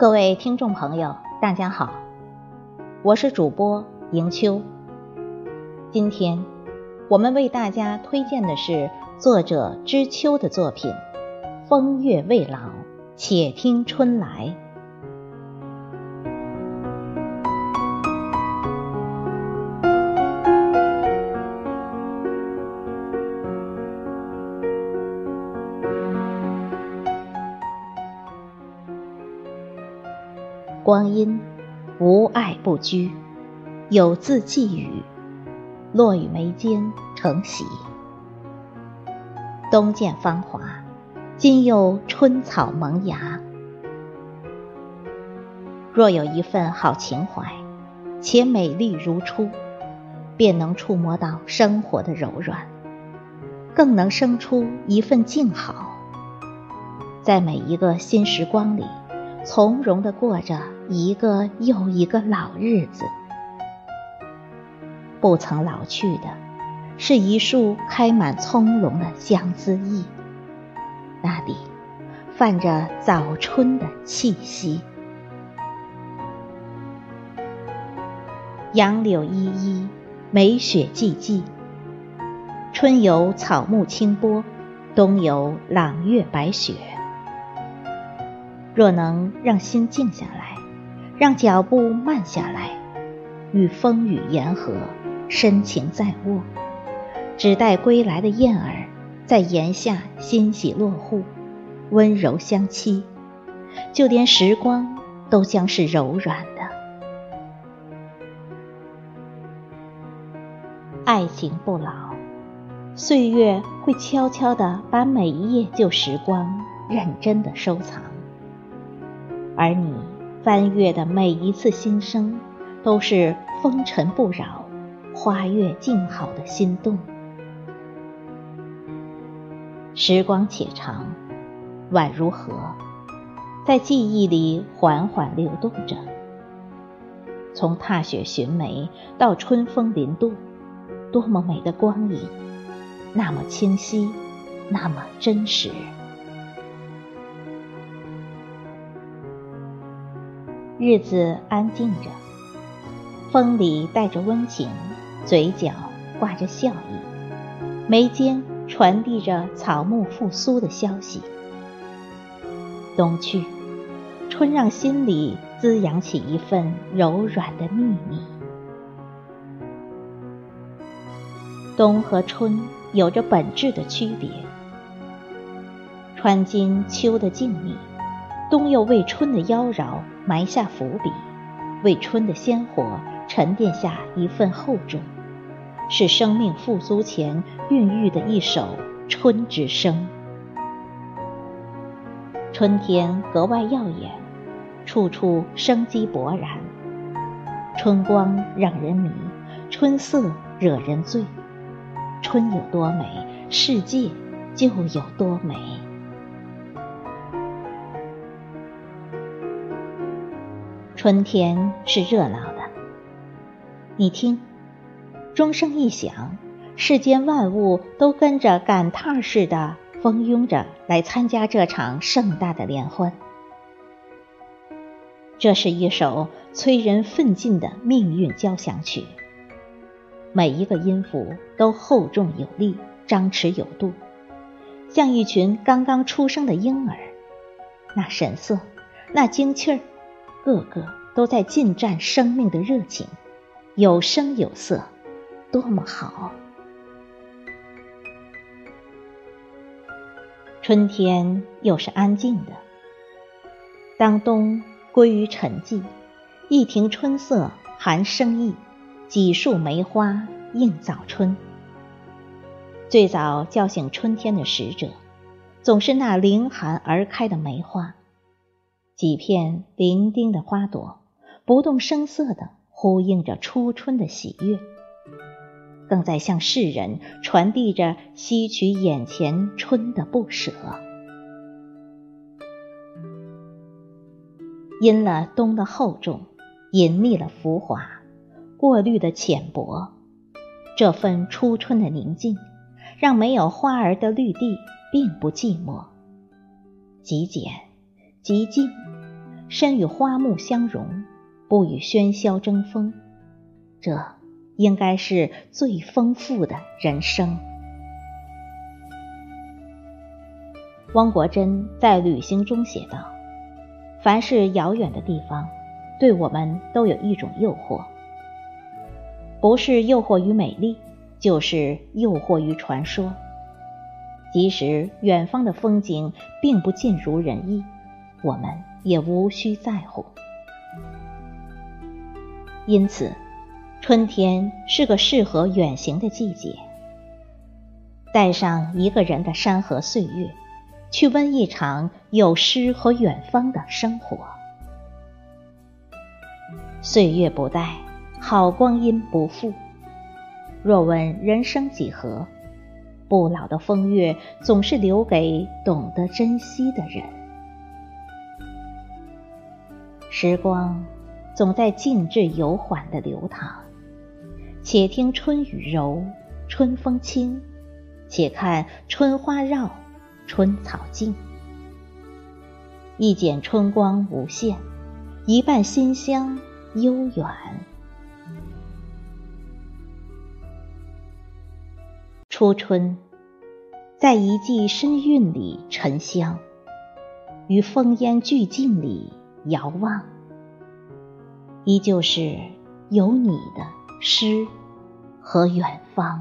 各位听众朋友，大家好，我是主播迎秋。今天我们为大家推荐的是作者知秋的作品《风月未老，且听春来》。光阴无爱不居，有字寄语，落于眉间成喜。冬见芳华，今又春草萌芽。若有一份好情怀，且美丽如初，便能触摸到生活的柔软，更能生出一份静好。在每一个新时光里。从容地过着一个又一个老日子，不曾老去的，是一树开满葱茏的相思意，那里泛着早春的气息。杨柳依依，梅雪寂寂，春有草木清波，冬有朗月白雪。若能让心静下来，让脚步慢下来，与风雨言和，深情在握，只待归来的燕儿在檐下欣喜落户，温柔相栖，就连时光都将是柔软的。爱情不老，岁月会悄悄地把每一页旧时光认真地收藏。而你翻阅的每一次心声，都是风尘不扰、花月静好的心动。时光且长，宛如河，在记忆里缓缓流动着。从踏雪寻梅到春风临度，多么美的光影，那么清晰，那么真实。日子安静着，风里带着温情，嘴角挂着笑意，眉间传递着草木复苏的消息。冬去，春让心里滋养起一份柔软的秘密。冬和春有着本质的区别，穿进秋的静谧。冬又为春的妖娆埋下伏笔，为春的鲜活沉淀下一份厚重，是生命复苏前孕育的一首春之声。春天格外耀眼，处处生机勃然，春光让人迷，春色惹人醉。春有多美，世界就有多美。春天是热闹的，你听，钟声一响，世间万物都跟着赶趟似的蜂拥着来参加这场盛大的联欢。这是一首催人奋进的命运交响曲，每一个音符都厚重有力，张弛有度，像一群刚刚出生的婴儿，那神色，那精气儿。个个都在尽战生命的热情，有声有色，多么好！春天又是安静的，当冬归于沉寂，一庭春色含生意，几树梅花映早春。最早叫醒春天的使者，总是那凌寒而开的梅花。几片伶仃的花朵，不动声色地呼应着初春的喜悦，更在向世人传递着吸取眼前春的不舍。因了冬的厚重，隐匿了浮华，过滤的浅薄，这份初春的宁静，让没有花儿的绿地并不寂寞。极简。极静，身与花木相融，不与喧嚣争锋，这应该是最丰富的人生。汪国真在旅行中写道：“凡是遥远的地方，对我们都有一种诱惑，不是诱惑于美丽，就是诱惑于传说。即使远方的风景并不尽如人意，我们也无需在乎。因此，春天是个适合远行的季节。带上一个人的山河岁月。”去温一场有诗和远方的生活。岁月不待，好光阴不负。若问人生几何，不老的风月总是留给懂得珍惜的人。时光总在静致悠缓的流淌，且听春雨柔，春风轻，且看春花绕。春草静，一剪春光无限，一半馨香悠远。初春，在一季深韵里沉香，于风烟俱尽里遥望，依旧是有你的诗和远方。